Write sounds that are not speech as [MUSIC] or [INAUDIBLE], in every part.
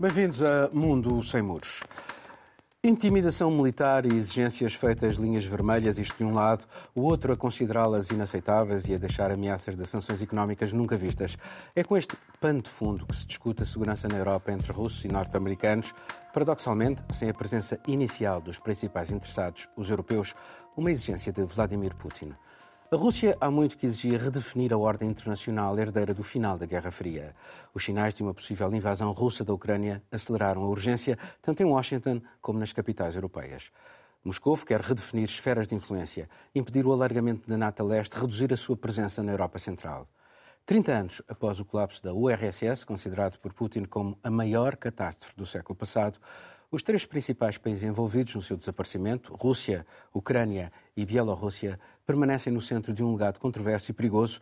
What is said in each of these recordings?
Bem-vindos a Mundo Sem Muros. Intimidação militar e exigências feitas linhas vermelhas, isto de um lado, o outro a considerá-las inaceitáveis e a deixar ameaças de sanções económicas nunca vistas. É com este pano de fundo que se discute a segurança na Europa entre russos e norte-americanos, paradoxalmente, sem a presença inicial dos principais interessados, os europeus, uma exigência de Vladimir Putin. A Rússia há muito que exigia redefinir a ordem internacional herdeira do final da Guerra Fria. Os sinais de uma possível invasão russa da Ucrânia aceleraram a urgência, tanto em Washington como nas capitais europeias. Moscou quer redefinir esferas de influência, impedir o alargamento da NATO leste, reduzir a sua presença na Europa Central. 30 anos após o colapso da URSS, considerado por Putin como a maior catástrofe do século passado, os três principais países envolvidos no seu desaparecimento, Rússia, Ucrânia e Bielorrússia, permanecem no centro de um legado controverso e perigoso,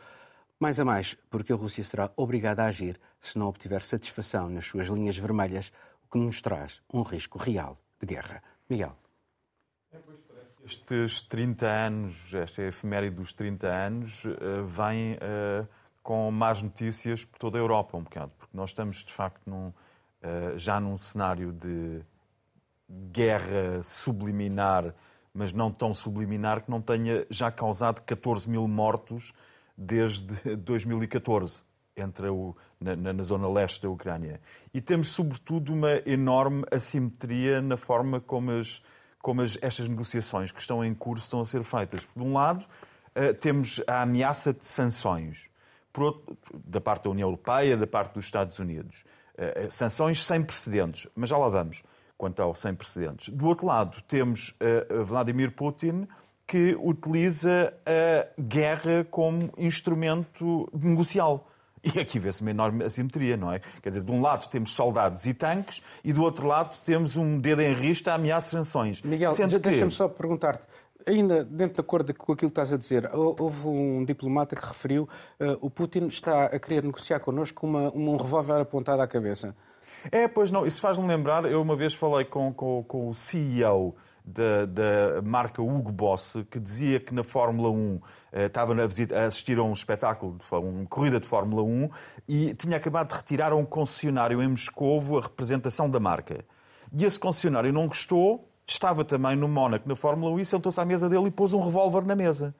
mais a mais porque a Rússia será obrigada a agir se não obtiver satisfação nas suas linhas vermelhas, o que nos traz um risco real de guerra. Miguel. Estes 30 anos, esta efeméride dos 30 anos, uh, vem uh, com más notícias por toda a Europa, um bocado, porque nós estamos, de facto, num, uh, já num cenário de guerra subliminar, mas não tão subliminar que não tenha já causado 14 mil mortos desde 2014 entre o, na, na, zona leste da Ucrânia. E temos, sobretudo, uma enorme assimetria na forma como, as, como as, estas negociações que estão em curso estão a ser feitas. Por um lado, uh, temos a ameaça de sanções outro, da parte da União Europeia, da parte dos Estados Unidos. Uh, sanções sem precedentes, mas já lá vamos quanto ao sem precedentes. Do outro lado, temos uh, Vladimir Putin, que utiliza a guerra como instrumento negocial. E aqui vê-se uma enorme assimetria, não é? Quer dizer, de um lado temos soldados e tanques e do outro lado temos um dedo em risco a ameaçar sanções. Miguel, que... deixa-me só perguntar-te. Ainda dentro de acordo com aquilo que estás a dizer, houve um diplomata que referiu uh, o Putin está a querer negociar connosco com uma, um revólver apontado à cabeça. É, pois não, isso faz-me lembrar, eu uma vez falei com, com, com o CEO da, da, marca Hugo Boss, que dizia que na Fórmula 1 eh, estava a, visita, a, assistir a um espetáculo, de, uma corrida de Fórmula 1, e tinha acabado de retirar a um concessionário em Moscovo a representação da marca. E esse concessionário não gostou, estava também no Mónaco na Fórmula 1 e sentou-se à mesa dele e pôs um revólver na mesa.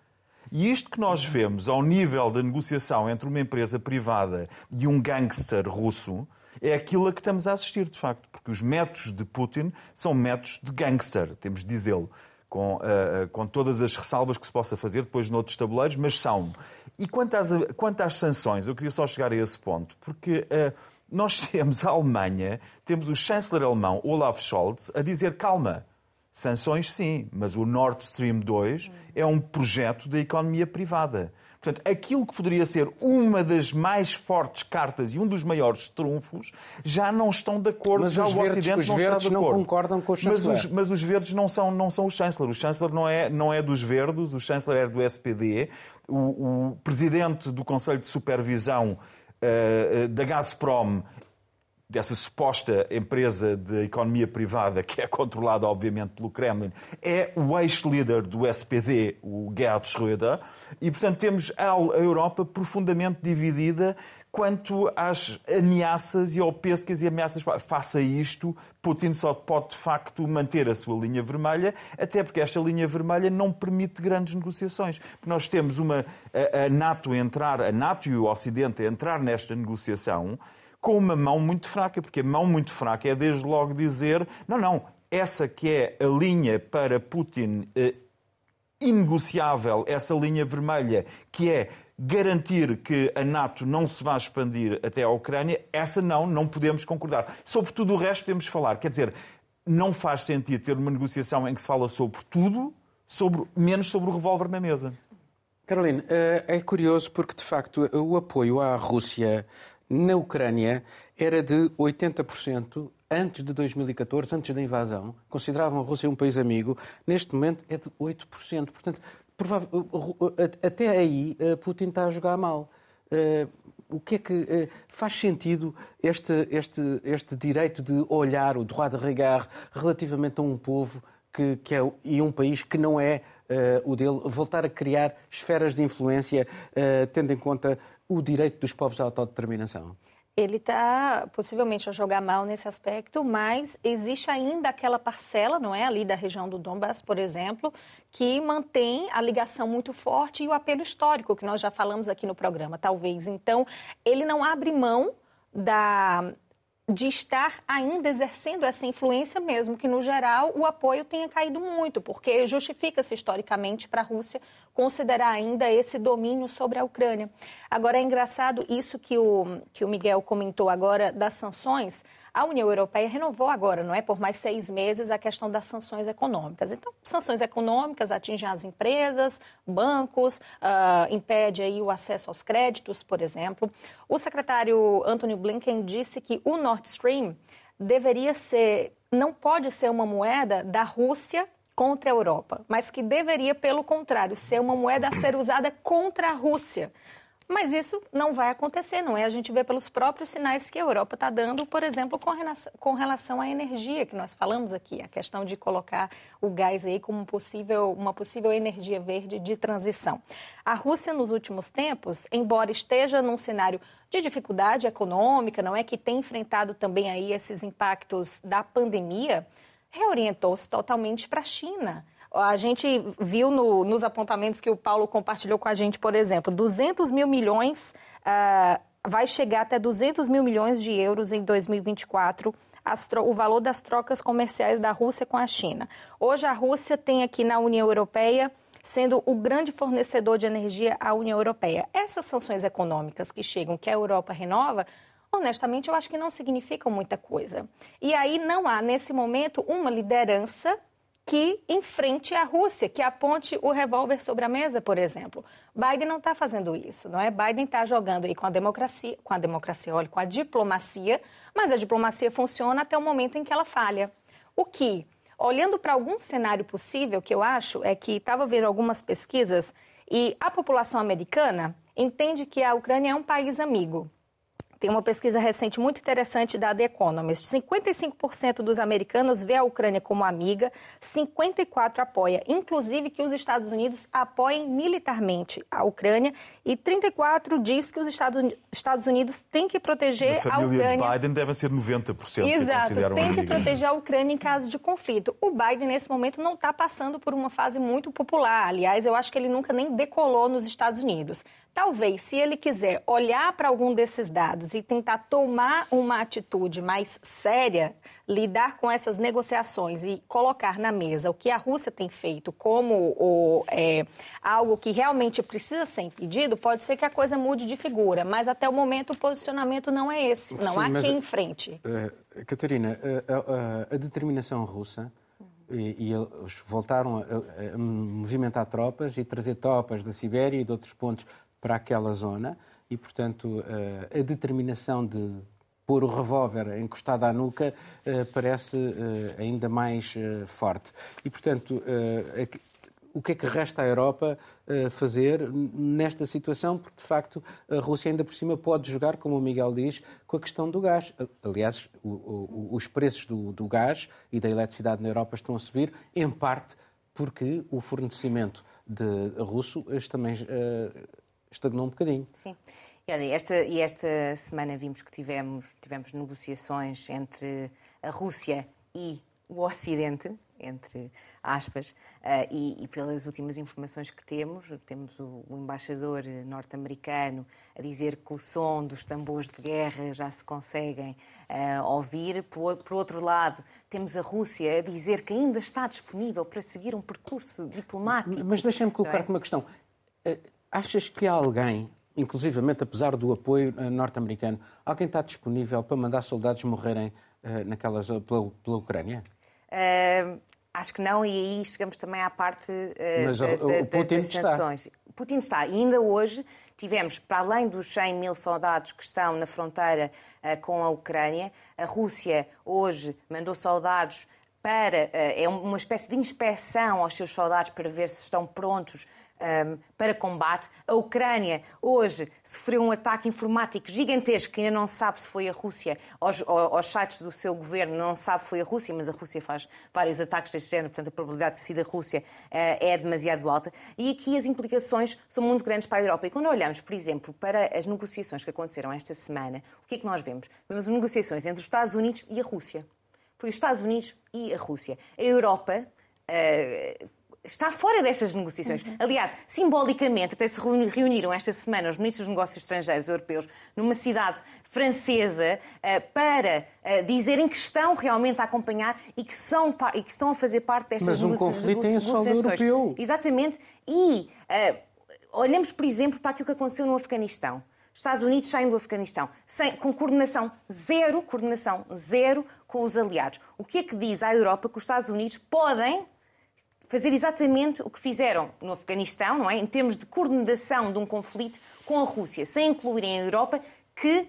E isto que nós vemos ao nível da negociação entre uma empresa privada e um gangster russo é aquilo a que estamos a assistir, de facto, porque os métodos de Putin são métodos de gangster, temos de dizê-lo, com, uh, com todas as ressalvas que se possa fazer depois noutros tabuleiros, mas são. E quanto às, quanto às sanções, eu queria só chegar a esse ponto, porque uh, nós [LAUGHS] temos a Alemanha, temos o chanceler alemão Olaf Scholz a dizer calma. Sanções, sim, mas o Nord Stream 2 é um projeto da economia privada. Portanto, aquilo que poderia ser uma das mais fortes cartas e um dos maiores trunfos, já não estão de acordo, mas já o verdes, Ocidente não está de acordo. não concordam com o chanceler. Mas os, mas os verdes não são, não são o chanceler. O chanceler não é, não é dos verdes, o chanceler é do SPD. O, o presidente do Conselho de Supervisão uh, da Gazprom dessa suposta empresa de economia privada que é controlada, obviamente, pelo Kremlin, é o ex-líder do SPD, o Gerhard Schröder, e, portanto, temos a Europa profundamente dividida quanto às ameaças e ao peso que as ameaças faça isto, Putin só pode de facto manter a sua linha vermelha, até porque esta linha vermelha não permite grandes negociações. Nós temos uma a, a NATO entrar, a NATO e o Ocidente entrar nesta negociação com uma mão muito fraca, porque a mão muito fraca é desde logo dizer: não, não, essa que é a linha para Putin eh, inegociável, essa linha vermelha, que é garantir que a NATO não se vá expandir até à Ucrânia, essa não, não podemos concordar. Sobre tudo o resto podemos falar. Quer dizer, não faz sentido ter uma negociação em que se fala sobre tudo, sobre, menos sobre o revólver na mesa. Carolina, eh, é curioso porque, de facto, o apoio à Rússia na Ucrânia era de 80% antes de 2014, antes da invasão. Consideravam a Rússia um país amigo. Neste momento é de 8%. Portanto, até aí eh, Putin está a jogar mal. Eh, o que é que eh, faz sentido este, este, este direito de olhar, o droit de regard, relativamente a um povo que, que é, e um país que não é uh, o dele, voltar a criar esferas de influência, uh, tendo em conta o direito dos povos à autodeterminação? ele está possivelmente a jogar mal nesse aspecto, mas existe ainda aquela parcela, não é, ali da região do Donbass, por exemplo, que mantém a ligação muito forte e o apelo histórico que nós já falamos aqui no programa, talvez. Então, ele não abre mão da de estar ainda exercendo essa influência, mesmo que, no geral, o apoio tenha caído muito, porque justifica-se historicamente para a Rússia considerar ainda esse domínio sobre a Ucrânia. Agora, é engraçado isso que o, que o Miguel comentou agora das sanções. A União Europeia renovou agora, não é, por mais seis meses, a questão das sanções econômicas. Então, sanções econômicas atingem as empresas, bancos, uh, impede aí o acesso aos créditos, por exemplo. O secretário Anthony Blinken disse que o Nord Stream deveria ser, não pode ser uma moeda da Rússia contra a Europa, mas que deveria, pelo contrário, ser uma moeda a ser usada contra a Rússia. Mas isso não vai acontecer, não é? A gente vê pelos próprios sinais que a Europa está dando, por exemplo, com relação, à energia, que nós falamos aqui, a questão de colocar o gás aí como possível, uma possível energia verde de transição. A Rússia, nos últimos tempos, embora esteja num cenário de dificuldade econômica, não é? Que tem enfrentado também aí esses impactos da pandemia, reorientou-se totalmente para a China a gente viu no, nos apontamentos que o Paulo compartilhou com a gente, por exemplo, 200 mil milhões, uh, vai chegar até 200 mil milhões de euros em 2024 o valor das trocas comerciais da Rússia com a China. Hoje a Rússia tem aqui na União Europeia sendo o grande fornecedor de energia à União Europeia. Essas sanções econômicas que chegam, que a Europa renova, honestamente, eu acho que não significam muita coisa. E aí não há, nesse momento, uma liderança que enfrente a Rússia, que aponte o revólver sobre a mesa, por exemplo. Biden não está fazendo isso, não é? Biden está jogando aí com a democracia, com a democracia, olha, com a diplomacia, mas a diplomacia funciona até o momento em que ela falha. O que, olhando para algum cenário possível, que eu acho é que estava vendo algumas pesquisas e a população americana entende que a Ucrânia é um país amigo. Tem uma pesquisa recente muito interessante da The Economist. 55% dos americanos vê a Ucrânia como amiga, 54% apoia, inclusive que os Estados Unidos apoiem militarmente a Ucrânia e 34% diz que os Estados Unidos têm que proteger a, a Ucrânia. Biden deve ser 90% Exato, que tem que proteger a Ucrânia em caso de conflito. O Biden, nesse momento, não está passando por uma fase muito popular. Aliás, eu acho que ele nunca nem decolou nos Estados Unidos. Talvez, se ele quiser olhar para algum desses dados e tentar tomar uma atitude mais séria, lidar com essas negociações e colocar na mesa o que a Rússia tem feito como o, é, algo que realmente precisa ser impedido, pode ser que a coisa mude de figura. Mas até o momento o posicionamento não é esse. Não Sim, há quem enfrente. Uh, Catarina, a, a, a determinação russa e, e eles voltaram a, a, movimentar tropas e trazer tropas da Sibéria e de outros pontos para aquela zona e, portanto, eh, a determinação de pôr o revólver encostado à nuca eh, parece eh, ainda mais forte. E, portanto, o que é que resta à Europa fazer nesta situação? Porque, de facto, a Rússia ainda por cima pode jogar, como o Miguel diz, com a questão do gás. Aliás, os preços do, do gás e da eletricidade na Europa estão a subir, em parte porque o fornecimento de russo também estagnou um bocadinho. Sim. E, olha, esta, e esta semana vimos que tivemos, tivemos negociações entre a Rússia e o Ocidente, entre aspas, uh, e, e, pelas últimas informações que temos, temos o, o embaixador norte-americano a dizer que o som dos tambores de guerra já se conseguem uh, ouvir. Por, por, outro lado, temos a Rússia a dizer que ainda está disponível para seguir um percurso diplomático. Mas deixa-me colocar-te é? uma questão. Uh, Achas que há alguém, inclusivamente apesar do apoio eh, norte-americano, alguém está disponível para mandar soldados morrerem uh, naquelas, pela, pela Ucrânia? Uh, acho que não, e aí chegamos também à parte uh, Mas, da, o, o Putin das sanções. Está. Putin está. E ainda hoje tivemos, para além dos 100 mil soldados que estão na fronteira com a Ucrânia, a Rússia hoje mandou soldados para. é uma espécie de inspeção aos seus soldados para ver se estão prontos um, para combate. A Ucrânia hoje sofreu um ataque informático gigantesco que ainda não sabe se foi a Rússia. Aos, aos sites do seu governo não sabe se foi a Rússia, mas a Rússia faz vários ataques deste género, portanto a probabilidade de sido a Rússia uh, é demasiado alta. E aqui as implicações são muito grandes para a Europa. E quando olhamos, por exemplo, para as negociações que aconteceram esta semana, o que é que nós vemos? Vemos negociações entre os Estados Unidos e a Rússia. Foi os Estados Unidos e a Rússia. A Europa uh, está fora destas negociações. Uhum. Aliás, simbolicamente, até se reuniram esta semana os ministros dos negócios estrangeiros europeus numa cidade francesa uh, para uh, dizerem que estão realmente a acompanhar e que, são, e que estão a fazer parte destas Mas um conflito em solo europeu. Exatamente. E uh, olhamos, por exemplo, para aquilo que aconteceu no Afeganistão. Estados Unidos saem do Afeganistão sem, com coordenação zero, coordenação zero com os aliados. O que é que diz à Europa que os Estados Unidos podem fazer exatamente o que fizeram no Afeganistão, não é? Em termos de coordenação de um conflito com a Rússia, sem incluírem a Europa, que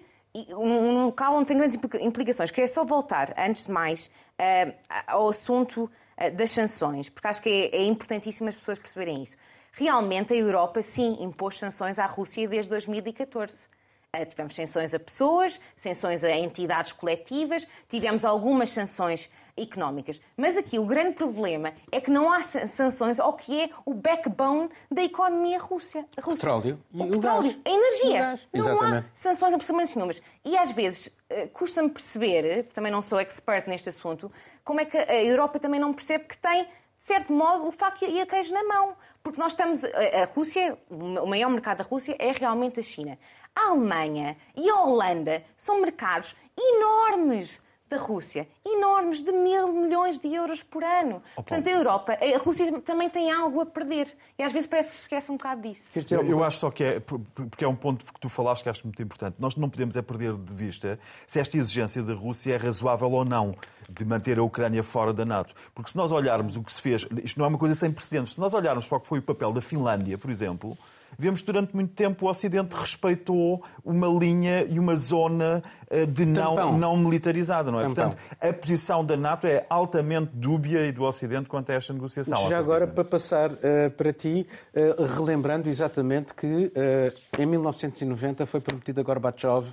um local onde tem grandes implicações. Queria só voltar, antes de mais, eh, ao assunto eh, das sanções, porque acho que é, é importantíssimo as pessoas perceberem isso. Realmente a Europa, sim, impôs sanções à Rússia desde 2014. Eh, tivemos sanções a pessoas, sanções a entidades coletivas, tivemos algumas sanções económicas. Mas aqui o grande problema é que não há sanções ao que é o backbone da economia russa. Petróleo. O, o petróleo, gás. a energia. Não Exatamente. há sanções absolutamente nenhumas. E às vezes eh, custa-me perceber, também não sou expert neste assunto, como é que a Europa também não percebe que tem, de certo modo, o faco e a queijo na mão. Porque nós estamos. A Rússia, o maior mercado da Rússia é realmente a China. A Alemanha e a Holanda são mercados enormes da Rússia, enormes de mil milhões de euros por ano. Oh, Portanto, a Europa, a Rússia também tem algo a perder. E às vezes parece que se esquece um bocado disso. Eu, eu acho só que é, porque é um ponto que tu falaste que acho muito importante. Nós não podemos é perder de vista se esta exigência da Rússia é razoável ou não de manter a Ucrânia fora da NATO. Porque se nós olharmos o que se fez, isto não é uma coisa sem precedentes, se nós olharmos para o que foi o papel da Finlândia, por exemplo, vemos que durante muito tempo o Ocidente respeitou uma linha e uma zona eh, de não, não militarizada, não é? Tampão. Portanto, a posição da NATO é altamente dúbia e do Ocidente quanto a esta negociação. Já agora, para passar uh, para ti, uh, relembrando exatamente que uh, em 1990 foi prometido a Gorbachev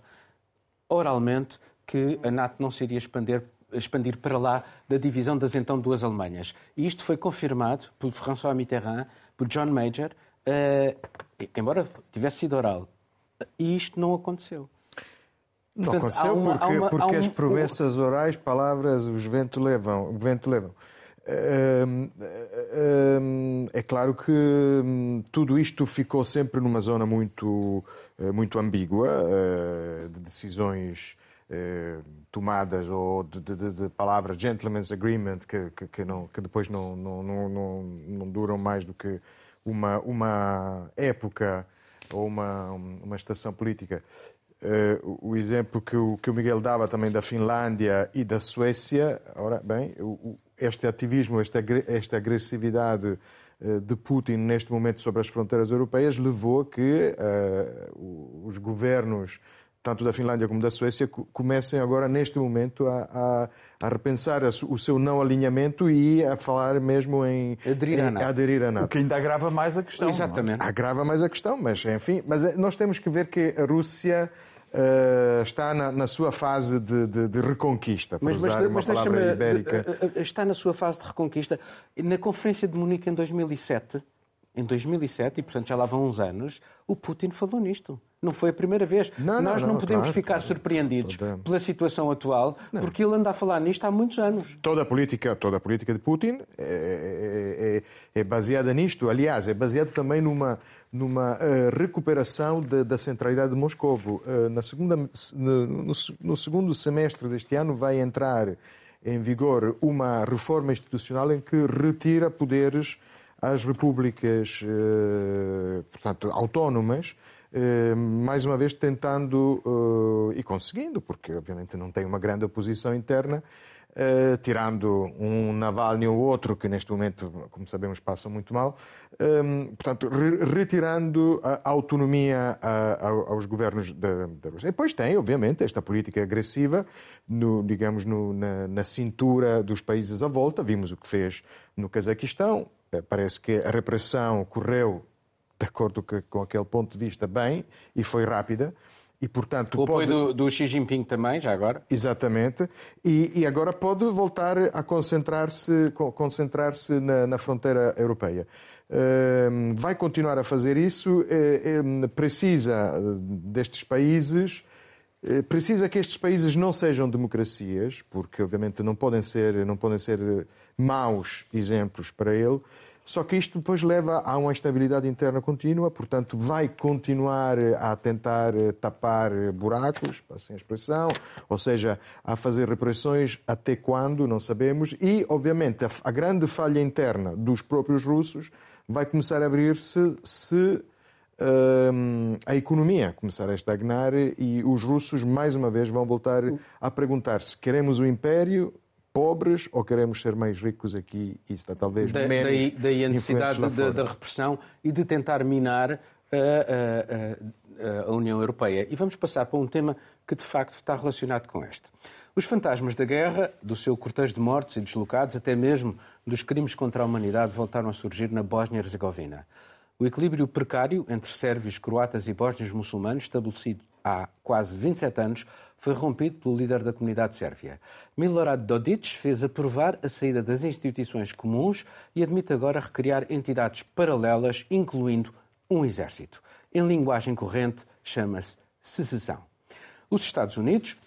oralmente que a NATO não se iria expandir expandir para lá da divisão das então duas Alemanhas. E isto foi confirmado por François Mitterrand, por John Major, uh, embora tivesse sido oral. E isto não aconteceu. Não Portanto, aconteceu uma, porque, uma, porque um... as promessas orais, palavras, os vento levam. O vento levam. é claro que hum, tudo isto ficou sempre numa zona muito, eh, muito ambígua, eh, de decisões eh, tomadas ou de, de, de, palavras gentleman's agreement que, que, que, não, que depois não, não, não, não duram mais do que uma, uma época ou uma, uma estação política. Uh, o exemplo que o, que o Miguel dava também da Finlândia e da Suécia, ora bem, o, este ativismo, esta, esta agressividade uh, de Putin neste momento sobre as fronteiras europeias levou a que uh, os governos tanto da Finlândia como da Suécia, comecem agora, neste momento, a, a, a repensar a, o seu não alinhamento e a falar mesmo em aderir, em, a aderir à NATO. O que ainda agrava mais a questão. Exatamente. Não? Agrava mais a questão, mas enfim. Mas eh, nós temos que ver que a Rússia. Uh, está na, na, sua fase de, de, de reconquista, por mas, usar mas, uma mas palavra ibérica. Eh, está na sua fase de reconquista. Na Conferência de Munique em 2007, em 2007, e portanto já lá vão uns anos, o Putin falou nisto. Não foi a primeira vez. Não, Nós não, não podemos claro, ficar claro. surpreendidos pela situação atual, não. porque ele anda a falar nisto há muitos anos. Toda a política, toda a política de Putin é, é, é baseada nisto. Aliás, é baseada também numa, numa uh, recuperação de, da centralidade de Moscou. Uh, na segunda, no, no, no segundo semestre deste ano vai entrar em vigor uma reforma institucional em que retira poderes às repúblicas, uh, portanto, autónomas, eh, mais uma vez tentando eh, e conseguindo, porque obviamente não tem uma grande oposição interna, Uh, tirando um Navalny ou outro, que neste momento, como sabemos, passam muito mal, um, portanto, re retirando a autonomia a, a, aos governos da, Rússia. E depois tem, obviamente, esta política agressiva, no, digamos, no, na, na, cintura dos países à volta. Vimos o que fez no Cazaquistão. Parece que a repressão correu de acordo com aquele ponto de vista, bem e foi rápida. E, portanto, o apoio pode... do, do, Xi Jinping também, já agora? Exatamente. E, e agora pode voltar a concentrar-se concentrar na, na fronteira europeia. Uh, vai continuar a fazer isso, uh, precisa destes países, uh, precisa que estes países não sejam democracias, porque obviamente não podem ser, não podem ser maus exemplos para ele, só que isto depois leva a uma instabilidade interna contínua, portanto, vai continuar a tentar tapar buracos, passem a expressão, ou seja, a fazer repressões até quando, não sabemos, e, obviamente, a, grande falha interna dos próprios russos vai começar a abrir-se se hum, a economia começar a estagnar e os russos, mais uma vez, vão voltar a perguntar se queremos o império pobres ou queremos ser mais ricos aqui e está talvez da, menos daí, daí a necessidade da, repressão e de tentar minar a, a, a, a, União Europeia. E vamos passar para um tema que de facto está relacionado com este. Os fantasmas da guerra, do seu cortejo de mortos e deslocados, até mesmo dos crimes contra a humanidade, voltaram a surgir na Bósnia-Herzegovina. O equilíbrio precário entre sérvios, croatas e bósnios muçulmanos, estabelecido há quase 27 anos, foi rompido pelo líder da comunidade sérvia. Milorad Dodik fez aprovar a saída das instituições comuns e admite agora recriar entidades paralelas, incluindo um exército. Em linguagem corrente, chama-se secessão. Os Estados Unidos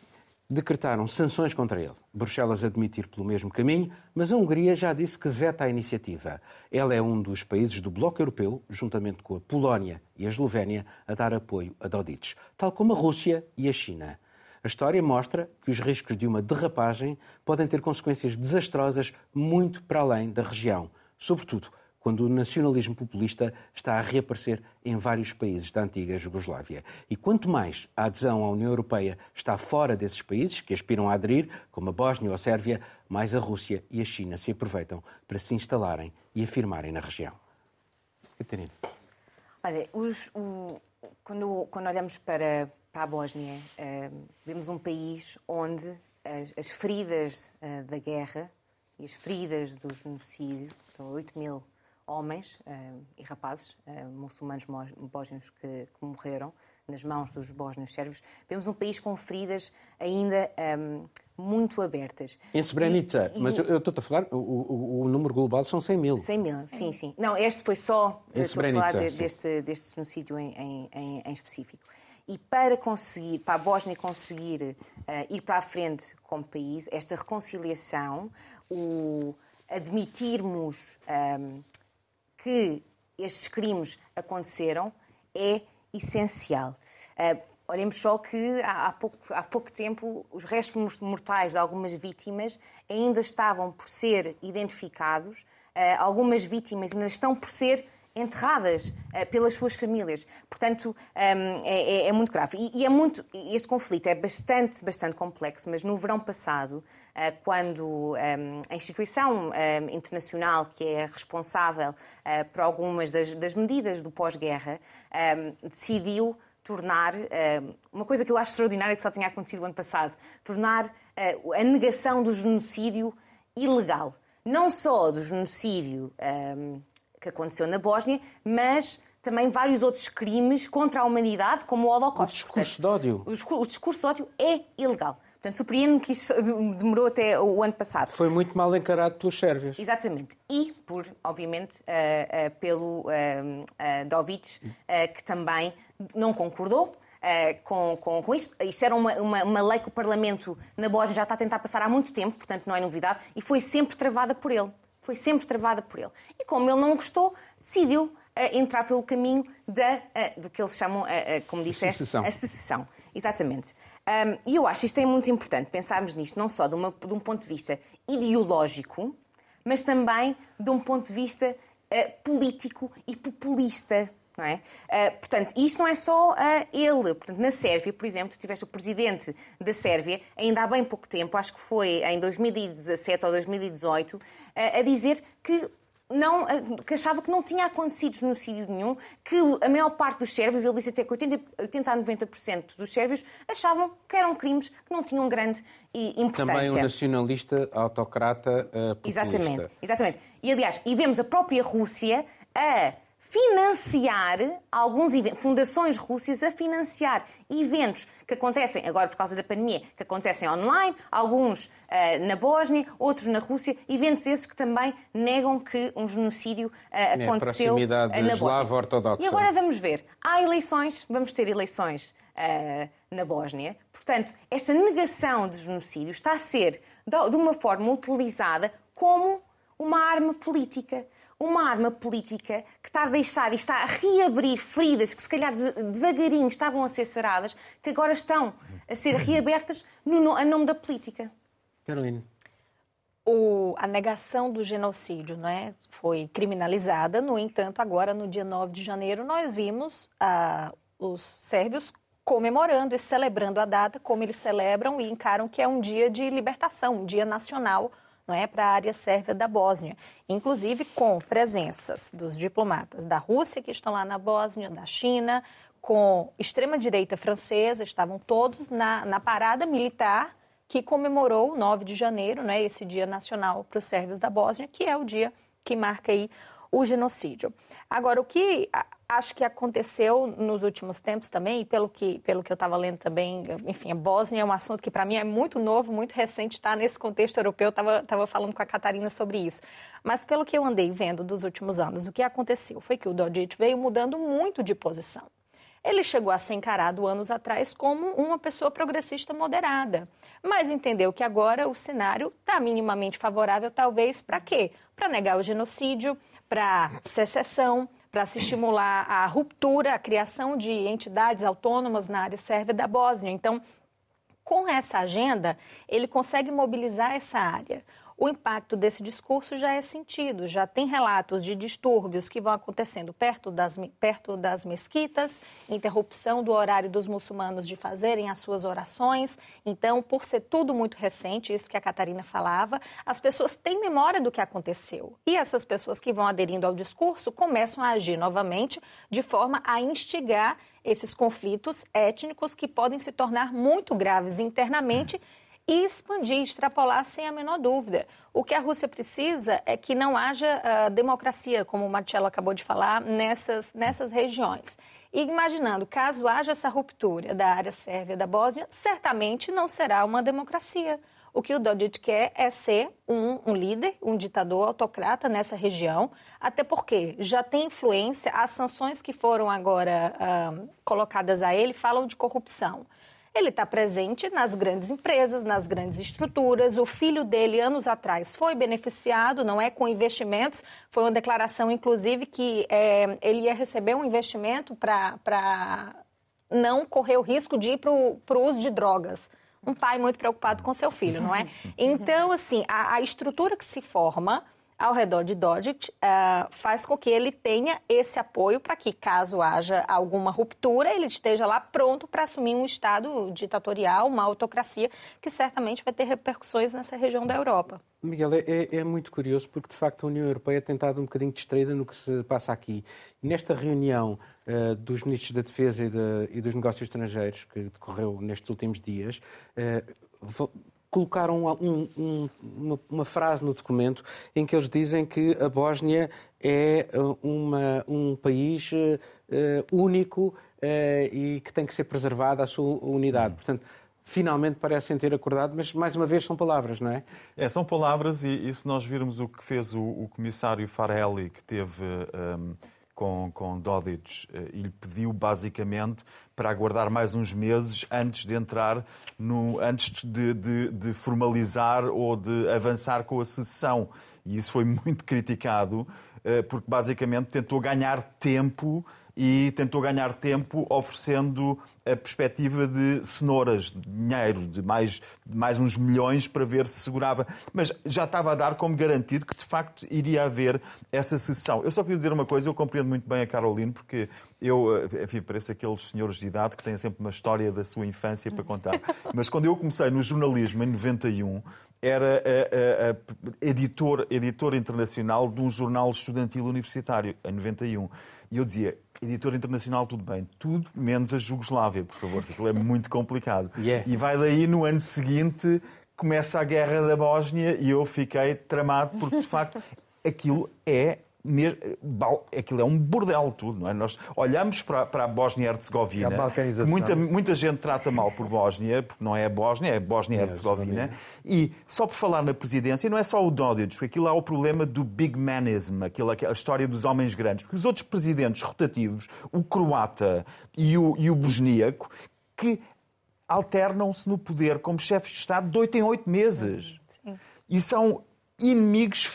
decretaram sanções contra ele. Bruxelas admitir pelo mesmo caminho, mas a Hungria já disse que veta a iniciativa. Ela é um dos países do Bloco Europeu, juntamente com a Polónia e a Eslovénia, a dar apoio a Dodic, tal como a Rússia e a China. A história mostra que os riscos de uma derrapagem podem ter consequências desastrosas muito para além da região, sobretudo quando o nacionalismo populista está a reaparecer em vários países da antiga Jugoslávia. E quanto mais a adesão à União Europeia está fora desses países, que aspiram a aderir, como a Bósnia ou a Sérvia, mais a Rússia e a China se aproveitam para se instalarem e afirmarem na região. Catarina. Olha, os, quando, quando olhamos para, para a Bósnia, uh, vemos um país onde as, as feridas uh, da guerra e as feridas do genocídio, então 8 mil homens uh, e rapazes uh, muçulmanos bósnios que, que, morreram nas mãos dos bósnios sérvios. Vemos um país com feridas ainda um, muito abertas. Em Srebrenica, e, e, mas eu estou a falar, o, o, o, número global são 100 mil. 100 mil, sim, sim. Não, este foi só, em estou a falar de, deste, deste genocídio em, em, em, específico. E para conseguir, para a Bósnia conseguir uh, ir para a frente como país, esta reconciliação, o admitirmos um, que estes crimes aconteceram é essencial. Uh, olhemos só que há pouco, há pouco tempo os restos mortais de algumas vítimas ainda estavam por ser identificados, uh, algumas vítimas ainda estão por ser enterradas uh, pelas suas famílias. Portanto, um, é, é, é, muito grave. E, é muito, este conflito é bastante, bastante complexo, mas no verão passado, uh, quando um, a instituição um, internacional que é responsável uh, por algumas das, das medidas do pós-guerra decidiu tornar uma coisa que eu acho extraordinária que só tinha acontecido ano passado, tornar a negação do genocídio ilegal. Não só do genocídio que aconteceu na Bósnia, mas também vários outros crimes contra a humanidade, como o Holocausto. O discurso Portanto, de ódio. O discurso de ódio é ilegal. Portanto, surpreende-me que isso [LAUGHS] demorou até o ano passado. Foi muito mal encarado pelos sérvios. Exatamente. E, por, obviamente, uh, uh, pelo uh, Dovic, que também não concordou. com, com, com isto. Isto era uma, uma, uma, lei que o Parlamento na Bósnia já está a tentar passar há muito tempo, portanto não é novidade, e foi sempre travada por ele foi sempre travada por ele. E como ele não gostou, decidiu uh, entrar pelo caminho da, uh, do que eles chamam, uh, como disseste, a secessão. A secessão. Exatamente. E eu acho isto é muito importante, pensarmos nisto, não só de, uma, de um ponto de vista ideológico, mas também de um ponto de vista político e populista. Não é? Uh, portanto, isto não é só uh, ele. Portanto, na Sérvia, por exemplo, tu tiveste o presidente da Sérvia, ainda há bem pouco tempo, acho que foi em 2017 ou 2018, uh, a dizer que não, que achava que não tinha acontecido genocídio nenhum, que a maior parte dos sérvios, ele disse até que 80, 80 a 90% dos sérvios achavam que eram crimes que não tinham grande importância. Também um nacionalista, autocrata, uh, populista. Exatamente, exatamente. E aliás, e vemos a própria Rússia a financiar alguns eventos, fundações russas a financiar eventos que acontecem, agora por causa da pandemia, que acontecem online, alguns uh, na Bósnia, outros na Rússia, eventos esses que também negam que um genocídio uh, aconteceu uh, na Bósnia. Ortodoxa. E agora vamos ver, há eleições, vamos ter eleições na Bósnia, portanto, esta negação de genocídio está a ser de uma forma utilizada como uma arma política uma arma política que está a deixar e está a reabrir feridas que, se calhar, devagarinho estavam a ser saradas, que agora estão a ser reabertas no, a nome da política. Carolina. O, a negação do genocídio não é? foi criminalizada, no entanto, agora, no dia 9 de janeiro, nós vimos ah, os sérvios comemorando e celebrando a data como eles celebram e encaram que é um dia de libertação, um dia nacional não é, para a área sérvia da Bósnia, inclusive com presenças dos diplomatas da Rússia que estão lá na Bósnia, da China, com extrema-direita francesa, estavam todos na, na parada militar que comemorou o 9 de janeiro, né, esse dia nacional para os sérvios da Bósnia, que é o dia que marca aí o genocídio. Agora, o que acho que aconteceu nos últimos tempos também, e pelo que, pelo que eu estava lendo também, enfim, a Bósnia é um assunto que para mim é muito novo, muito recente, está nesse contexto europeu, estava falando com a Catarina sobre isso. Mas pelo que eu andei vendo dos últimos anos, o que aconteceu foi que o Dodit veio mudando muito de posição. Ele chegou a ser encarado anos atrás como uma pessoa progressista moderada, mas entendeu que agora o cenário está minimamente favorável, talvez, para quê? Para negar o genocídio, para secessão, para se estimular a ruptura, a criação de entidades autônomas na área sérvia da Bósnia. Então, com essa agenda, ele consegue mobilizar essa área o impacto desse discurso já é sentido. Já tem relatos de distúrbios que vão acontecendo perto das, perto das mesquitas, interrupção do horário dos muçulmanos de fazerem as suas orações. Então, por ser tudo muito recente, isso que a Catarina falava, as pessoas têm memória do que aconteceu. E essas pessoas que vão aderindo ao discurso começam a agir novamente de forma a instigar esses conflitos étnicos que podem se tornar muito graves internamente e expandir, extrapolar sem a menor dúvida. O que a Rússia precisa é que não haja uh, democracia, como o Marcelo acabou de falar, nessas, nessas regiões. E imaginando, caso haja essa ruptura da área sérvia da Bósnia, certamente não será uma democracia. O que o Dodit quer é ser um, um, líder, um ditador autocrata nessa região, até porque já tem influência, as sanções que foram agora uh, colocadas a ele falam de corrupção. Ele está presente nas grandes empresas, nas grandes estruturas. O filho dele, anos atrás, foi beneficiado, não é com investimentos. Foi uma declaração, inclusive, que é, ele ia receber um investimento para não correr o risco de ir para o uso de drogas. Um pai muito preocupado com seu filho, não é? [LAUGHS] Então, assim, a, a estrutura que se forma ao redor de Dodzic uh, faz com que ele tenha esse apoio para que, caso haja alguma ruptura, ele esteja lá pronto para assumir um Estado ditatorial, uma autocracia, que certamente vai ter repercussões nessa região da Europa. Miguel, é, é, é muito curioso porque, de facto, a União Europeia tem estado um bocadinho distraída no que se passa aqui. Nesta reunião uh, dos ministros da Defesa e, de, e, dos Negócios Estrangeiros, que decorreu nestes últimos dias, uh, colocaram um, um, uma, uma, frase no documento em que eles dizem que a Bósnia é uh, uma, um país uh, único uh, e que tem que ser preservada a sua unidade. Portanto, finalmente parecem ter acordado, mas mais uma vez são palavras, não é? É, são palavras e, e se nós virmos o que fez o, o comissário Farelli, que teve... Um, com, com Dodic eh, e lhe pediu basicamente para aguardar mais uns meses antes de entrar no, antes de, de, de formalizar ou de avançar com a sessão. E isso foi muito criticado, eh, porque basicamente tentou ganhar tempo e tentou ganhar tempo oferecendo a perspectiva de cenouras, de dinheiro, de mais, de mais uns milhões para ver se segurava. Mas já estava a dar como garantido que de facto iria haver essa sessão. Eu só queria dizer uma coisa, eu compreendo muito bem a Caroline, porque eu, eh, enfim, pareço aqueles senhores de idade que têm sempre uma história da sua infância para contar. [LAUGHS] Mas quando eu comecei no jornalismo em 91, era a, a, a editor, editor internacional de um jornal estudantil universitário, em 91. E eu dizia, editor internacional, tudo bem, tudo menos a Jugoslávia, por favor, porque aquilo é muito complicado. [LAUGHS] Yeah. E vai daí, no ano seguinte, começa a guerra da Bósnia e eu fiquei tramado, porque de facto [LAUGHS] aquilo é aquilo é um bordel tudo, não é? Nós olhamos para, para a Bósnia-Herzegovina, que muita, muita gente trata mal por Bósnia, porque não é a Bósnia, é a Bósnia-Herzegovina, é e só por falar na presidência, não é só o Dodic, porque aquilo há o problema do big manism, aquilo, a história dos homens grandes, porque os outros presidentes rotativos, o croata e o, e o bosníaco, que alternam-se no poder como chefes de Estado de oito em oito meses. Sim. E são inimigos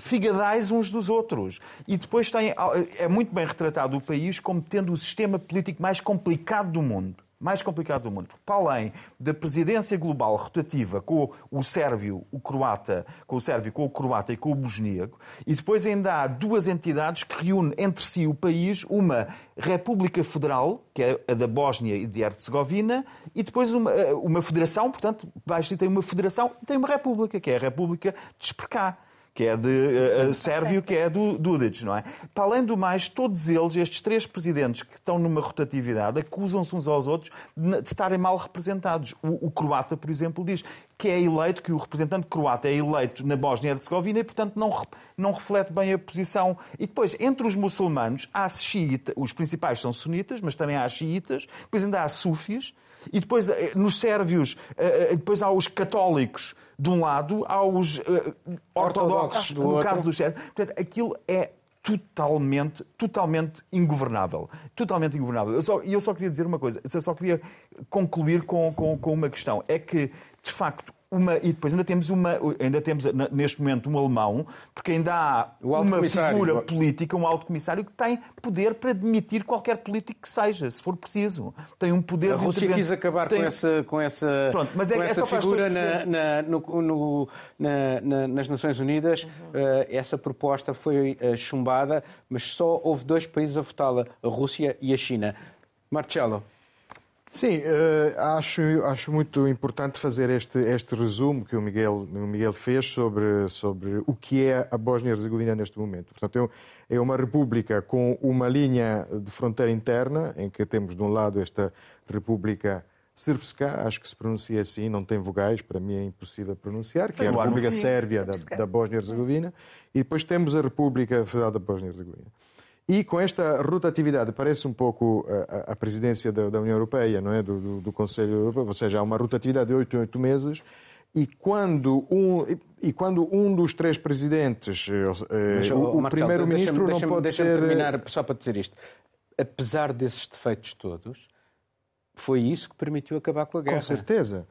figadais uns dos outros. E depois tem, é muito bem retratado o país como tendo o sistema político mais complicado do mundo mais complicado do mundo. Para além da presidência global rotativa com o sérvio, o croata, com o sérvio, com o croata e com o bosníaco, e depois ainda há duas entidades que reúnem entre si o país, uma República Federal, que é a da Bósnia e de Herzegovina, e depois uma, uma federação, portanto, baixo tem uma federação tem uma república, que é a República de Espercá que é de uh, Sérvio, que é do Dudic, não é? Para além do mais, todos eles, estes três presidentes que estão numa rotatividade, acusam-se uns aos outros de, de estarem mal representados. O, o, croata, por exemplo, diz que é eleito, que o representante croata é eleito na Bósnia-Herzegovina e, portanto, não, não reflete bem a posição. E depois, entre os muçulmanos, há xiita, os principais são sunitas, mas também há xiitas, depois ainda há súfias, e depois eh, nos sérvios, eh, depois há os católicos de um lado, aos uh, ortodoxos, do no outro. caso dos sérvios. Portanto, aquilo é totalmente, totalmente ingovernável. Totalmente ingovernável. E eu, só, eu só queria dizer uma coisa, eu só queria concluir com, com, com uma questão. É que, de facto, uma, e depois ainda temos, uma, ainda temos neste momento um alemão, porque ainda há uma figura política, um alto comissário, que tem poder para demitir qualquer político que seja, se for preciso. Tem um poder A Rússia quis acabar tem... com essa, com essa, Pronto, mas é, essa figura na, na, no, no, na, nas Nações Unidas. Uhum. Uh, essa proposta foi uh, chumbada, mas só houve dois países a votá-la, a Rússia e a China. Marcelo. Sim, uh, acho, acho muito importante fazer este, este resumo que o Miguel, o Miguel fez sobre, sobre o que é a Bósnia-Herzegovina neste momento. Portanto, é, é uma república com uma linha de fronteira interna, em que temos de um lado esta república Srpska, acho que se pronuncia assim, não tem vogais, para mim é impossível pronunciar, que é a República Sérvia da, da Bósnia-Herzegovina, e depois temos a República Federal da Bósnia-Herzegovina. E com esta rotatividade, parece um pouco a, a presidência da, da, União Europeia, não é? Do, do, do, Conselho Europeu, ou seja, há uma rotatividade de oito em oito meses. E quando um, e quando um dos três presidentes, eh, o, o primeiro-ministro, não pode ser. terminar só para dizer isto. Apesar desses defeitos todos, foi isso que permitiu acabar com a guerra. Com certeza.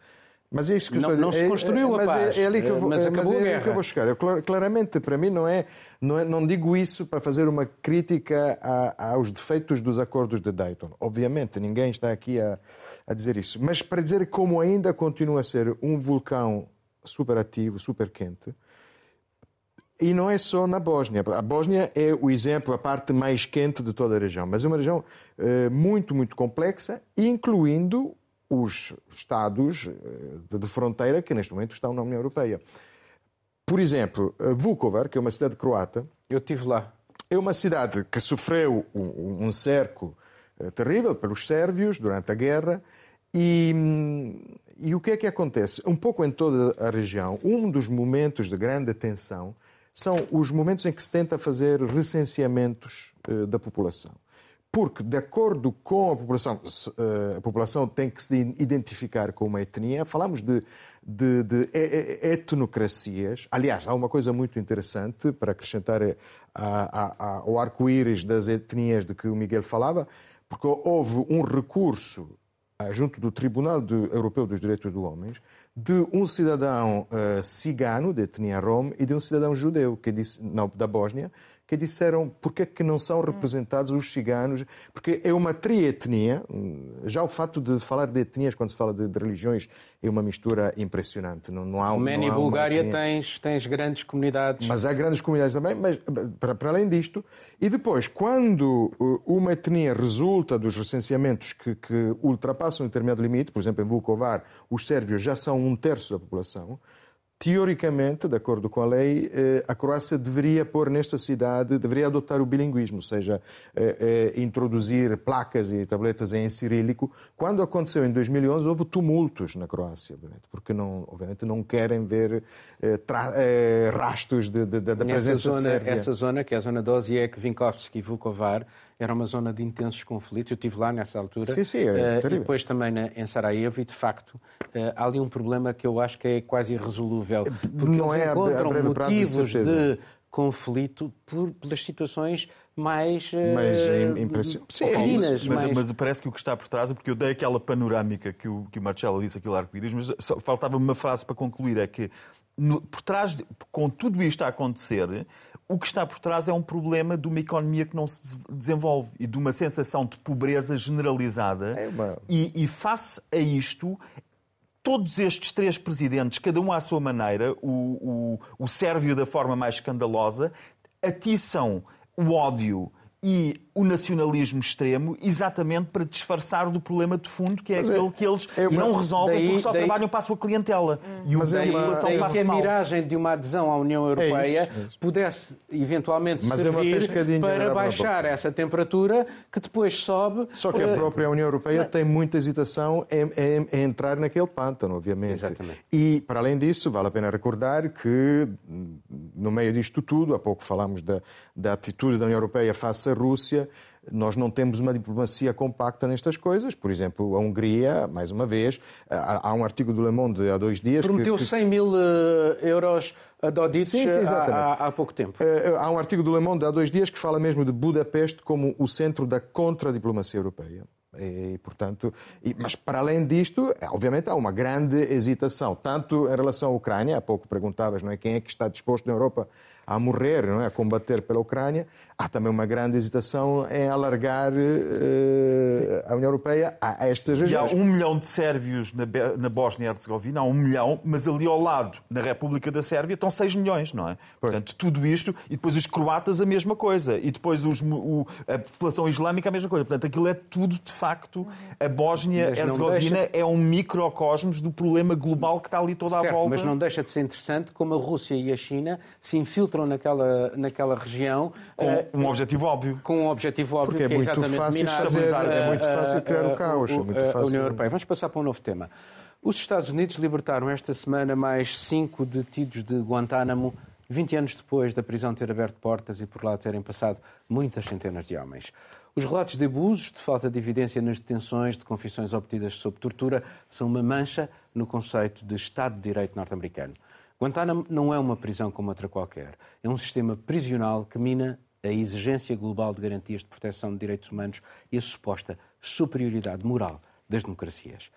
Mas é isso que não, não se construiu é, a paz, é, é ali que eu vou, mas acabou mas é que eu vou chegar. Eu, claramente, para mim, não é, não é, não digo isso para fazer uma crítica a, aos defeitos dos acordos de Dayton. Obviamente, ninguém está aqui a, a dizer isso. Mas para dizer como ainda continua a ser um vulcão super ativo, super quente, e não é só na Bósnia. A Bósnia é o exemplo, a parte mais quente de toda a região, mas é uma região eh, muito, muito complexa, incluindo os Estados eh, de fronteira que neste momento estão na União Europeia. Por exemplo, Vukovar, que é uma cidade croata. Eu estive lá. É uma cidade que sofreu um cerco eh, terrível pelos sérvios durante a guerra. E, e o que é que acontece? Um pouco em toda a região, um dos momentos de grande tensão são os momentos em que se tenta fazer recenseamentos eh, da população porque, de acordo com a população, eh, a população tem que se identificar com uma etnia. Falamos de, de, de etnocracias. Aliás, há uma coisa muito interessante para acrescentar eh, ao arco-íris das etnias de que o Miguel falava, porque houve um recurso eh, junto do Tribunal Europeu dos Direitos do Homem de um cidadão uh, cigano, de etnia rom, e de um cidadão judeu, que disse, não, da Bósnia, que disseram porque é que não são representados os ciganos, porque é uma trietnia. Já o fato de falar de etnias quando se fala de, de religiões é uma mistura impressionante. Não, não há, Romênia e Bulgária tens, tens grandes comunidades. Mas há grandes comunidades também, mas para, para além disto. E depois, quando uh, uma etnia resulta dos recenseamentos que, que ultrapassam um determinado limite, por exemplo, em Vukovar, os sérvios já são um terço da população, teoricamente, de acordo com a lei, eh, a Croácia deveria pôr nesta cidade, deveria adotar o bilinguismo, ou seja, eh, eh, introduzir placas e tabletas em cirílico. Quando aconteceu em 2011, houve tumultos na Croácia, porque não, obviamente não querem ver rastros da presença zona, sérvia. Essa zona, que é a zona de Osijek, Vinkovski e Vukovar, era uma zona de intensos conflitos. Eu estive lá nessa altura. Sim, sim, é uh, e depois também na, em Sarajevo e, de facto, uh, há ali um problema que eu acho que é quase irresolúvel. Porque Não eles é encontram a motivos de, de conflito por, pelas situações mais mas, uh, impressionantes. Mas, mas, mas, parece que o que está por trás, porque eu dei aquela panorâmica que o, que o Marcelo disse, aquilo arco-íris, mas faltava uma frase para concluir, é que no, por trás, de, com tudo isto a acontecer, o que está por trás é um problema de uma economia que não se desenvolve e de uma sensação de pobreza generalizada. É uma... e, e face a isto, todos estes três presidentes, cada um à sua maneira, o, o, o sérvio da forma mais escandalosa, atiçam o ódio e o nacionalismo extremo exatamente para disfarçar do problema de fundo que é mas é- aquele é, que eles é uma, não resolvem daí, porque só daí, trabalham para a sua clientela hum. e, o, mas é a população daí passa que a mal. miragem de uma adesão à União Europeia é isso, é isso. pudesse eventualmente mas servir para baixar essa temperatura que depois sobe. Só que a própria União Europeia mas... tem muita hesitação em, em, em, entrar naquele pântano, obviamente. Exatamente. E, para além disso, vale a pena recordar que, no meio disto tudo, há pouco falámos da, da atitude da União Europeia face Rússia, nós não temos uma diplomacia compacta nestas coisas. Por exemplo, a Hungria, mais uma vez, há um artigo do Le Monde há dois dias. Prometeu que, que... 100 mil euros a Dodic sim, sim, há, há, pouco tempo. Há um artigo do Le Monde há dois dias que fala mesmo de Budapeste como o centro da contra-diplomacia europeia. E, portanto, e, mas para além disto, obviamente há uma grande hesitação, tanto em relação à Ucrânia, há pouco perguntavas, não é, quem é que está disposto na Europa a morrer, não é? a combater pela Ucrânia, há também uma grande hesitação em alargar uh, a União Europeia a estas regiões. E há um milhão de sérvios na, na Bósnia e Herzegovina, há um milhão, mas ali ao lado, na República da Sérvia, estão 6 milhões, não é? Portanto, tudo isto, e depois os croatas a mesma coisa, e depois os, o, a população islâmica a mesma coisa. Portanto, aquilo é tudo, de facto, a Bósnia e Herzegovina deixa... é um microcosmos do problema global que está ali toda certo, à volta. Mas não deixa de ser interessante como a Rússia e a China se infiltram naquela, naquela região. Com um objetivo óbvio. Com um objetivo óbvio, Porque é que é muito exatamente fácil minar, fazer, é muito fácil criar o caos. É muito fácil. A União Europeia. Vamos passar para um novo tema. Os Estados Unidos libertaram esta semana mais cinco detidos de Guantánamo, 20 anos depois da prisão ter aberto portas e por lá terem passado muitas centenas de homens. Os relatos de abusos, de falta de evidência nas detenções, de confissões obtidas sob tortura, são uma mancha no conceito de Estado de Direito norte-americano. Guantánamo não é uma prisão como outra qualquer. É um sistema prisional que mina a exigência global de garantias de proteção de direitos humanos e a suposta superioridade moral das democracias.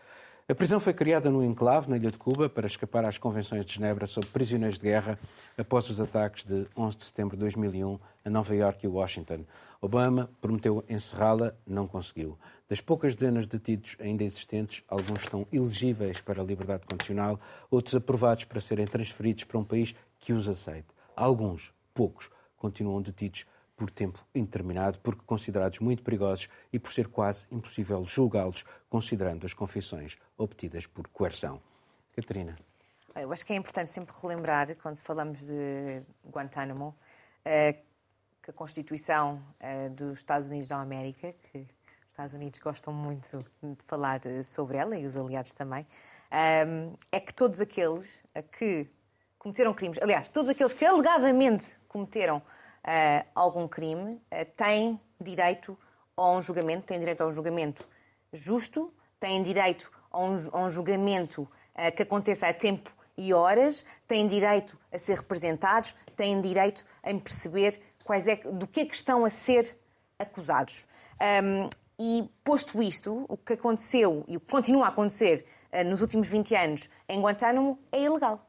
A prisão foi criada no enclave, na ilha de Cuba, para escapar às convenções de Genebra sobre prisioneiros de guerra após os ataques de 11 de setembro de 2001 a Nova Iorque e Washington. Obama prometeu encerrá-la, não conseguiu. Das poucas dezenas de detidos ainda existentes, alguns estão elegíveis para a liberdade condicional, outros aprovados para serem transferidos para um país que os aceite. Alguns, poucos, continuam detidos por tempo indeterminado, porque considerados muito perigosos e por ser quase impossível julgá-los, considerando as confissões obtidas por coerção. Catarina. Eu acho que é importante sempre relembrar, quando falamos de Guantánamo, eh, que a Constituição eh, dos Estados Unidos da América, que Estados Unidos gostam muito de falar eh, sobre ela e os aliados também, ehm, é que todos aqueles que cometeram crimes, aliás, todos aqueles que alegadamente cometeram eh, algum crime eh, têm direito a um julgamento, têm direito a um julgamento justo, têm direito a um, a um julgamento que aconteça a tempo e horas, têm direito a ser representados, têm direito a perceber quais é, do que é que estão a ser acusados. Um, e posto isto, o que aconteceu e o que continua a acontecer uh, nos últimos 20 anos em Guantánamo é ilegal.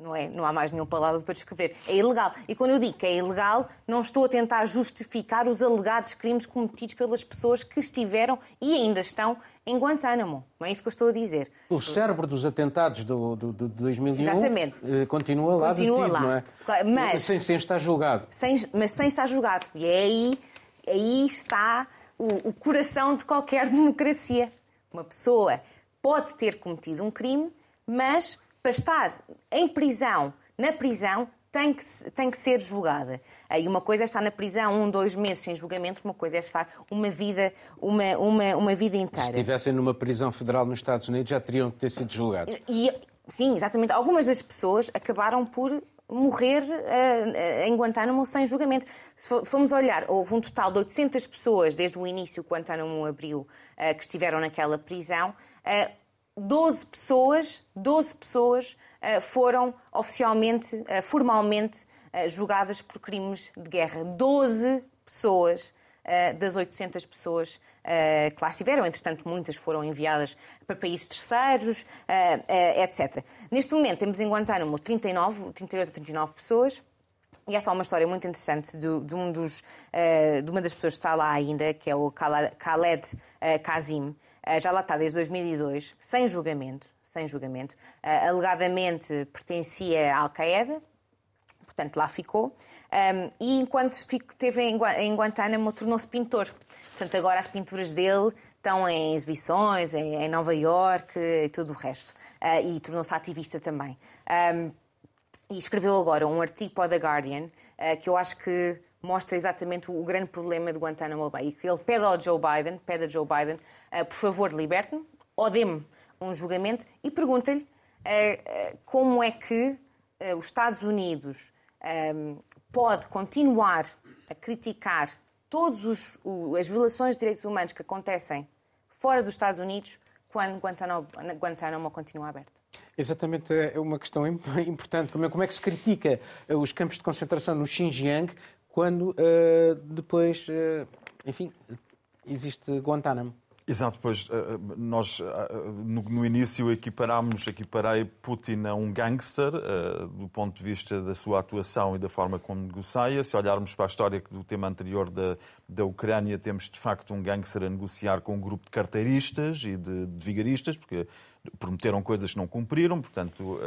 Não, é, não há mais nenhuma palavra para descrever. É ilegal. E quando eu digo que é ilegal, não estou a tentar justificar os alegados crimes cometidos pelas pessoas que estiveram e ainda estão em Guantánamo. Não é isso que eu estou a dizer. O cérebro dos atentados do, do, de 2001 Exatamente. Eh, continua lá continua detido, lá. não é? Mas, sem, sem estar julgado. Sem, mas sem estar julgado. E é aí, aí está o, o coração de qualquer [LAUGHS] democracia. Uma pessoa pode ter cometido um crime, mas para estar em prisão, na prisão, tem que, tem que ser julgada. E uma coisa é estar na prisão um, dois meses sem julgamento, uma coisa é estar uma vida, uma, uma, uma vida inteira. Se estivessem numa prisão federal nos Estados Unidos, já teriam que ter sido julgados. E, sim, exatamente. Algumas das pessoas acabaram por morrer uh, em Guantánamo sem julgamento. Se formos olhar, houve um total de 800 pessoas desde o início que Guantánamo abriu uh, que estiveram naquela prisão. Uh, 12 pessoas, 12 pessoas foram oficialmente, formalmente julgadas por crimes de guerra. 12 pessoas das 800 pessoas que lá estiveram. Entretanto, muitas foram enviadas para países terceiros, etc. Neste momento, temos em Guantánamo 39, 38 ou 39 pessoas. E é só uma história muito interessante de, de, um dos, de uma das pessoas que está lá ainda, que é o Khaled Kazim. Já lá está desde 2002, sem julgamento. Sem julgamento. alegadamente pertencia à Al-Qaeda, portanto lá ficou. Um, e enquanto esteve em Guantánamo, tornou-se pintor. Portanto, agora as pinturas dele estão em exibições em, Nova York e tudo o resto. Uh, e tornou-se ativista também. Um, e escreveu agora um artigo para The Guardian uh, que eu acho que mostra exatamente o grande problema de Guantánamo Bay. E que ele pede ao Joe Biden, pede a Joe Biden, por favor, liberte-me ou dê-me um julgamento e pergunta-lhe como é que os Estados Unidos um, pode continuar a criticar todas as violações de direitos humanos que acontecem fora dos Estados Unidos quando Guantánamo, continua aberto. Exatamente, é uma questão [LAUGHS] importante. Como é, como é que se critica eh, os campos de concentração no Xinjiang quando uh, depois, uh, enfim, existe Guantánamo? Exato, pois eh, eh, nós eh, no, início equiparámos, equiparei Putin a um gangster do ponto de vista da sua atuação e da forma como negocia. Se olharmos para a história do tema anterior da, da Ucrânia, temos de facto um gangster a negociar com um grupo de carteiristas e de, de vigaristas, porque prometeram coisas que não cumpriram, portanto,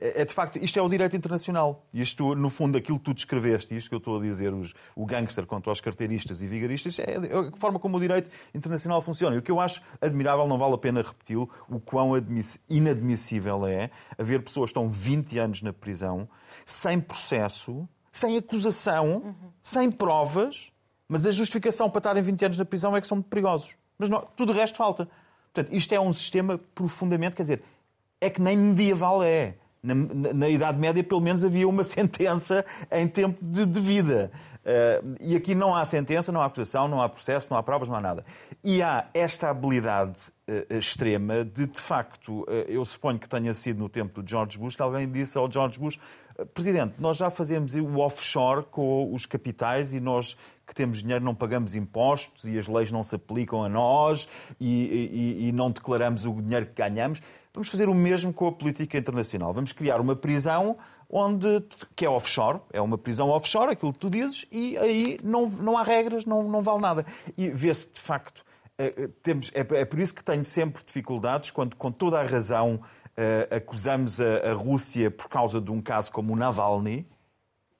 é, é de facto, isto é o direito internacional. Isto, no fundo, aquilo que tu descreveste, isto que eu estou a dizer, os, o gangster contra os carteiristas e vigaristas, é a forma como o direito internacional funciona. E o que eu acho admirável, não vale a pena repeti-lo, o quão inadmissível é haver pessoas que estão 20 anos na prisão, sem processo, sem acusação, uhum. sem provas, mas a justificação para estarem 20 anos na prisão é que são muito perigosos. Mas não, tudo o resto falta. Portanto, isto é um sistema profundamente, quer dizer, é que nem medieval é. Na, na, na Idade Média, pelo menos, havia uma [LAUGHS] sentença em tempo de, de vida. Uh, e aqui não há sentença, não há acusação, não há processo, não há provas, não há nada. E há esta habilidade uh, extrema de, de facto, uh, eu suponho que tenha sido no tempo do George Bush, que alguém disse ao George Bush: Presidente, nós já fazemos o offshore com os capitais e nós que temos dinheiro não pagamos impostos e as leis não se aplicam a nós e, e, e não declaramos o dinheiro que ganhamos. Vamos fazer o mesmo com a política internacional. Vamos criar uma prisão onde, que é offshore, é uma prisão offshore, aquilo que tu dizes, e aí não, não há regras, não, não vale nada. E vê-se, de facto, eh, temos, é, é, por isso que tenho sempre dificuldades quando, com toda a razão, uh, acusamos a, a, Rússia por causa de um caso como o Navalny,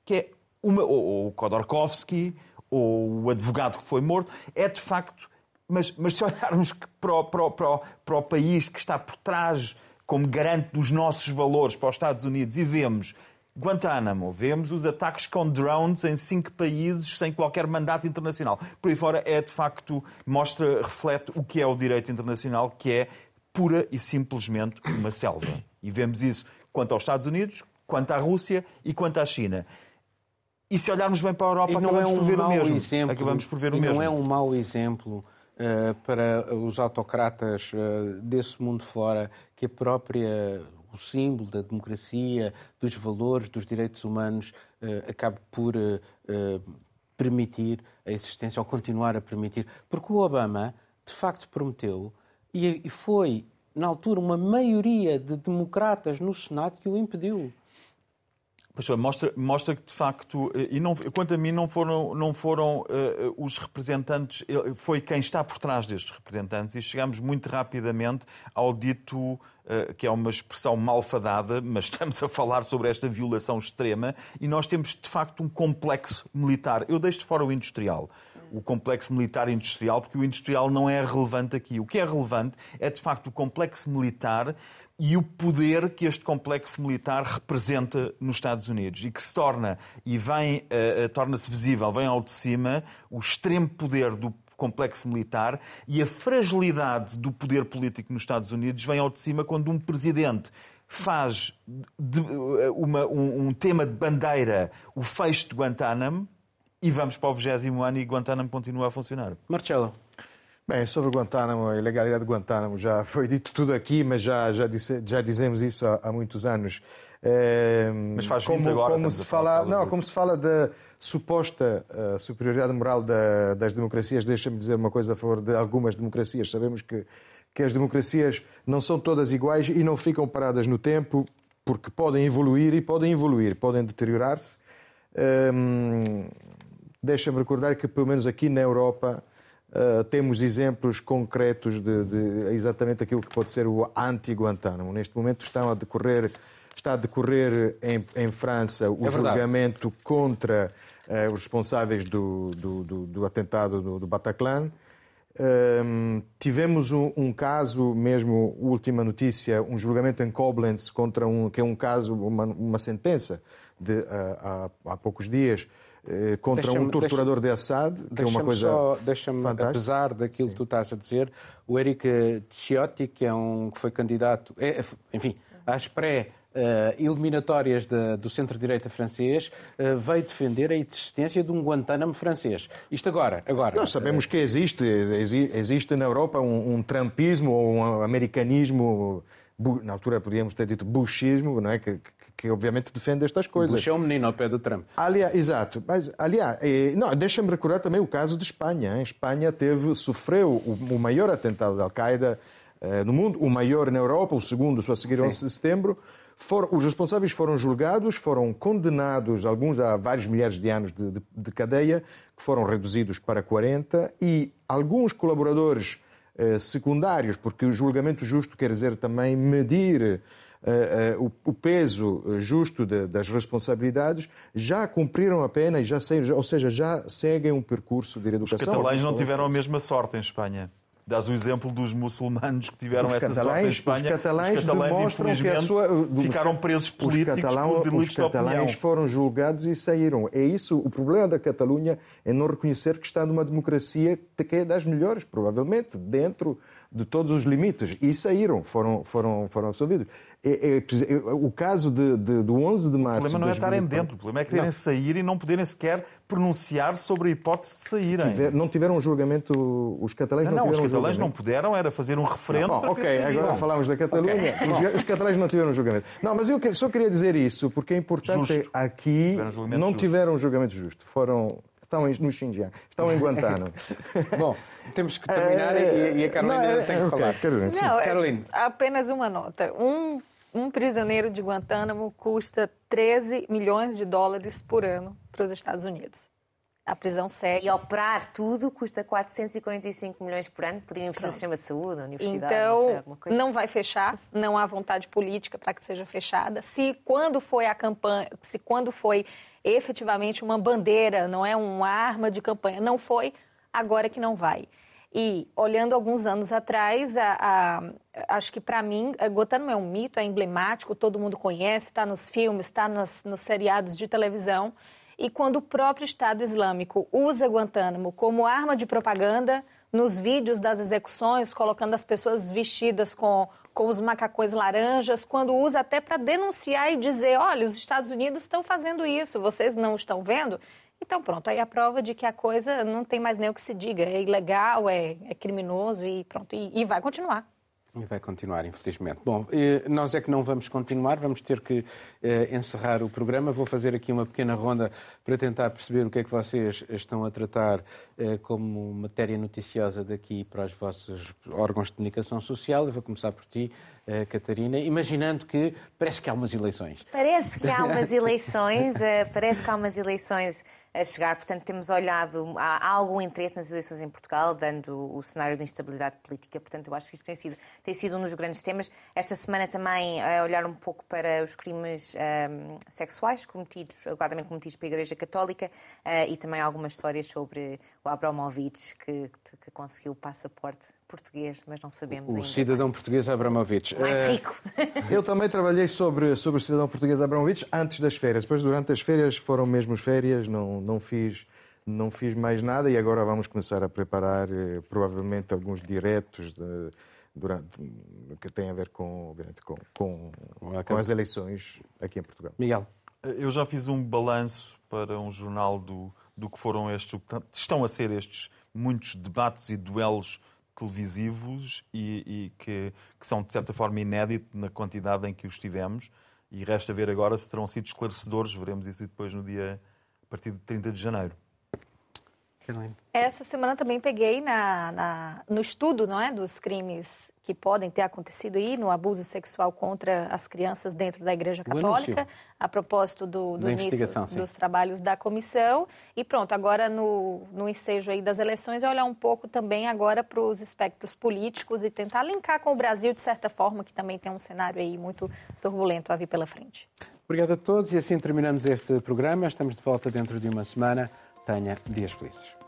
que é uma, ou, ou o Khodorkovsky, ou o advogado que foi morto, é de facto. Mas, mas se olharmos para o, para, para, para o país que está por trás como garante dos nossos valores para os Estados Unidos e vemos Guantánamo, vemos os ataques com drones em cinco países sem qualquer mandato internacional. Por aí fora é de facto, mostra, reflete o que é o direito internacional, que é pura e simplesmente uma selva. E vemos isso quanto aos Estados Unidos, quanto à Rússia e quanto à China. E se olharmos bem para a Europa, acabamos é um por ver o mesmo. Exemplo, acabamos por ver o e mesmo. Não é um mau exemplo uh, para os autocratas uh, desse mundo fora que a própria o símbolo da democracia, dos valores, dos direitos humanos uh, acabe por permitir a existência ou continuar a permitir, porque o Obama de facto prometeu e foi na altura uma maioria de democratas no Senado que o impediu. Mostra, mostra que de facto, eh, e não, quanto a mim, não foram, não foram uh, os representantes, foi quem está por trás destes representantes, e chegamos muito rapidamente ao dito, uh, que é uma expressão malfadada, mas [LAUGHS] estamos a falar sobre esta violação extrema, e nós temos de facto um complexo militar. Eu deixo de fora o industrial. o complexo militar industrial, porque o industrial não é relevante aqui. O que é relevante é, de facto, o complexo militar e o poder que este complexo militar representa nos Estados Unidos e que se torna e vem uh, torna-se visível, vem ao de cima o extremo poder do complexo militar e a fragilidade do poder político nos Estados Unidos vem ao de cima quando um presidente faz de, uma, um, um, tema de bandeira o fecho de Guantánamo e vamos para o 20 ano e Guantánamo continua a funcionar. Marcelo. Bem, sobre Guantánamo, a ilegalidade de Guantánamo, já foi dito tudo aqui, mas já, já, disse, já dizemos isso há, há muitos anos. É, mas faz como, agora, como se fala, não, como se fala da suposta uh, superioridade moral da, das democracias, deixa-me dizer uma coisa a favor de algumas democracias. Sabemos que, que as democracias não são todas iguais e não ficam paradas no tempo, porque podem evoluir e podem evoluir, podem deteriorar-se. Um, Deixa-me recordar que, pelo menos aqui na Europa, uh, temos exemplos concretos de, de, exatamente aquilo que pode ser o anti-Guantánamo. Neste momento estão a decorrer, está a decorrer em, em França o é julgamento contra uh, os responsáveis do, do, do, do atentado do, Bataclan. Tivemos um, um, caso, mesmo última notícia, um julgamento em Koblenz contra um que é um caso, uma, uma sentença de uh, há, há poucos dias contra um torturador de Assad, que é uma coisa só, Deixa-me, apesar daquilo Sim. que tu estás a dizer, o Eric Ciotti, que, é um, que foi candidato, é, enfim, às pré- Uh, eliminatórias de, do centro-direita francês, uh, veio defender a existência de um Guantánamo francês. Isto agora. agora Nós sabemos que existe, existe na Europa um, um trampismo ou um americanismo, na altura podíamos ter dito bushismo, não é? que, que obviamente defende estas coisas. Bush é um menino ao pé do Trump. Aliás, exato. Mas, aliás, não, deixa-me recordar também o caso de Espanha. Espanha teve, sofreu o, o maior atentado da Al-Qaeda eh, no mundo, o maior na Europa, o segundo só a seguir 11 de setembro. For, os responsáveis foram julgados, foram condenados, alguns a vários milhares de anos de, de, de cadeia, que foram reduzidos para 40, e alguns colaboradores eh, secundários, porque o julgamento justo quer dizer também medir uh, uh, o, o, peso justo de, das responsabilidades, já cumpriram a pena e já saíram, ou seja, já seguem um percurso de educação. Os catalães não tiveram a mesma sorte em Espanha. Dás o exemplo dos muçulmanos que tiveram os essa sorte em Espanha. Os catalães, os catalães infelizmente, sua, ficaram presos políticos catalão, por delitos Os catalães foram julgados e saíram. É isso, o problema da Catalunha é não reconhecer que está numa democracia que é das melhores, provavelmente, dentro de todos os limites e saíram, foram, foram, foram absolvidos. É, é, é, o caso de, de, do 11 de março. O problema não é estarem dentro, o problema é quererem não. sair e não poderem sequer pronunciar sobre a hipótese de saírem. Tiver, não tiveram um julgamento, os catalães não, não, não os catalães um não puderam, era fazer um referendo. Não, ok, agora falamos da Catalunha. Okay. Os, os, catalães não tiveram um julgamento. Não, mas eu só queria dizer isso, porque é importante justo. aqui não tiveram um julgamento justo. Foram Estão no Xinjiang, estão em Guantánamo. [LAUGHS] Bom, temos que terminar e, e a Carolina não, é, tem que okay, falar. Carolina, não, é Carolina. apenas uma nota. Um, um prisioneiro de Guantánamo custa 13 milhões de dólares por ano para os Estados Unidos. A prisão segue. E operar tudo custa 445 milhões por ano. Podia investir no sistema de saúde, na universidade, então, não, sei, não vai fechar, não há vontade política para que seja fechada. Se quando foi a campanha, se quando foi efetivamente uma bandeira, não é uma arma de campanha. Não foi, agora que não vai. E olhando alguns anos atrás, a, a, acho que para mim, Guantánamo é um mito, é emblemático, todo mundo conhece, está nos filmes, está nos, nos seriados de televisão. E quando o próprio Estado Islâmico usa Guantánamo como arma de propaganda, nos vídeos das execuções, colocando as pessoas vestidas com com os macacões laranjas, quando usa até para denunciar e dizer: olha, os Estados Unidos estão fazendo isso, vocês não estão vendo? Então, pronto, aí a prova de que a coisa não tem mais nem o que se diga, é ilegal, é, é criminoso e pronto, e, e vai continuar. E vai continuar, infelizmente. Bom, nós é que não vamos continuar, vamos ter que eh, encerrar o programa. Vou fazer aqui uma pequena ronda para tentar perceber o que é que vocês estão a tratar eh, como matéria noticiosa daqui para os vossos órgãos de comunicação social. Eu vou começar por ti, eh, Catarina, imaginando que parece que há umas eleições. Parece que há umas eleições, parece que há umas eleições a chegar. Portanto, temos olhado, há, algum interesse nas eleições em Portugal, dando o cenário de instabilidade política. Portanto, eu acho que isso tem sido, tem sido um dos grandes temas. Esta semana também a olhar um pouco para os crimes um, sexuais cometidos, alegadamente cometidos pela Igreja Católica uh, e também algumas histórias sobre o Abramovich, que, que conseguiu o passaporte português, mas não sabemos o ainda. cidadão português Abramovich. Mais Eh, rico. [LAUGHS] Eu também trabalhei sobre, sobre o cidadão português Abramovich antes das férias. Depois, durante as férias, foram mesmo as férias, não, não, fiz, não fiz mais nada e agora vamos começar a preparar eh, provavelmente alguns diretos de, durante, que têm a ver com, com, com, com as eleições aqui em Portugal. Miguel. Eu já fiz um balanço para um jornal do, do que foram estes, estão a ser estes muitos debates e duelos televisivos e, e que, que, são, de certa forma, inéditos na quantidade em que os tivemos. E resta ver agora se terão sido esclarecedores. Veremos isso depois no dia, a partir de 30 de janeiro. Essa semana também peguei na, na, no estudo não é, dos crimes que podem ter acontecido aí no abuso sexual contra as crianças dentro da Igreja Católica, a propósito do, do início sim. dos trabalhos da comissão. E pronto, agora no, no ensejo aí das eleições, é olhar um pouco também agora para os espectros políticos e tentar linkar com o Brasil, de certa forma, que também tem um cenário aí muito turbulento a vir pela frente. Obrigado a todos e assim terminamos este programa. Estamos de volta dentro de uma semana. Tenha dias felizes.